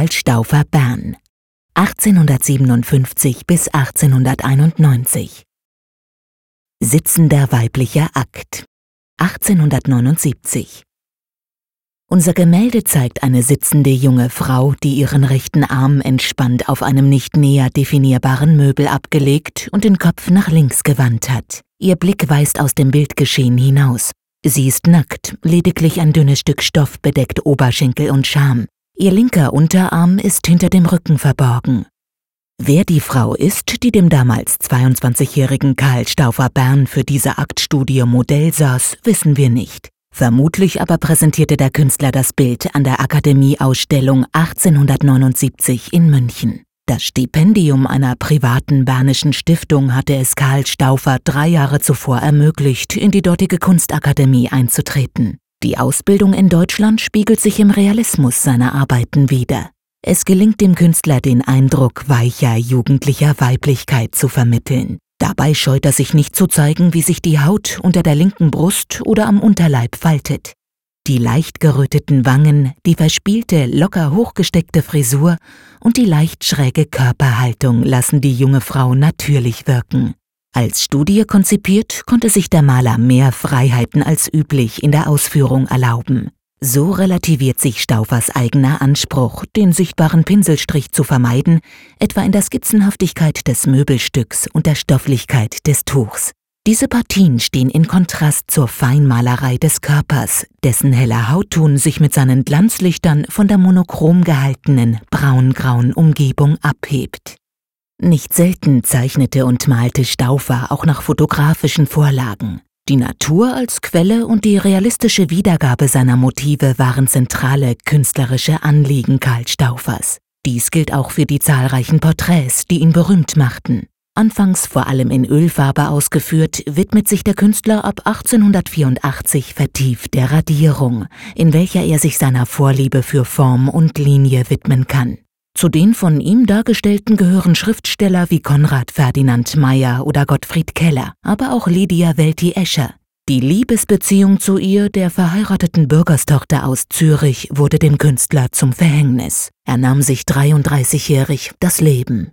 Karl Stauffer Bern 1857 bis 1891 Sitzender weiblicher Akt 1879 unser Gemälde zeigt eine sitzende junge Frau, die ihren rechten Arm entspannt auf einem nicht näher definierbaren Möbel abgelegt und den Kopf nach links gewandt hat. Ihr Blick weist aus dem Bildgeschehen hinaus. Sie ist nackt, lediglich ein dünnes Stück Stoff bedeckt Oberschenkel und Scham. Ihr linker Unterarm ist hinter dem Rücken verborgen. Wer die Frau ist, die dem damals 22-jährigen Karl Stauffer Bern für diese Aktstudie Modell saß, wissen wir nicht. Vermutlich aber präsentierte der Künstler das Bild an der Akademieausstellung 1879 in München. Das Stipendium einer privaten bernischen Stiftung hatte es Karl Stauffer drei Jahre zuvor ermöglicht, in die dortige Kunstakademie einzutreten. Die Ausbildung in Deutschland spiegelt sich im Realismus seiner Arbeiten wider. Es gelingt dem Künstler, den Eindruck weicher, jugendlicher Weiblichkeit zu vermitteln. Dabei scheut er sich nicht zu zeigen, wie sich die Haut unter der linken Brust oder am Unterleib faltet. Die leicht geröteten Wangen, die verspielte, locker hochgesteckte Frisur und die leicht schräge Körperhaltung lassen die junge Frau natürlich wirken. Als Studie konzipiert, konnte sich der Maler mehr Freiheiten als üblich in der Ausführung erlauben. So relativiert sich Staufers eigener Anspruch, den sichtbaren Pinselstrich zu vermeiden, etwa in der Skizzenhaftigkeit des Möbelstücks und der Stofflichkeit des Tuchs. Diese Partien stehen in Kontrast zur Feinmalerei des Körpers, dessen heller Hautton sich mit seinen Glanzlichtern von der monochrom gehaltenen, braungrauen Umgebung abhebt. Nicht selten zeichnete und malte Stauffer auch nach fotografischen Vorlagen. Die Natur als Quelle und die realistische Wiedergabe seiner Motive waren zentrale künstlerische Anliegen Karl Stauffers. Dies gilt auch für die zahlreichen Porträts, die ihn berühmt machten. Anfangs vor allem in Ölfarbe ausgeführt, widmet sich der Künstler ab 1884 vertieft der Radierung, in welcher er sich seiner Vorliebe für Form und Linie widmen kann. Zu den von ihm dargestellten gehören Schriftsteller wie Konrad Ferdinand Meyer oder Gottfried Keller, aber auch Lydia Welti-Escher. Die Liebesbeziehung zu ihr, der verheirateten Bürgerstochter aus Zürich, wurde dem Künstler zum Verhängnis. Er nahm sich 33-jährig das Leben.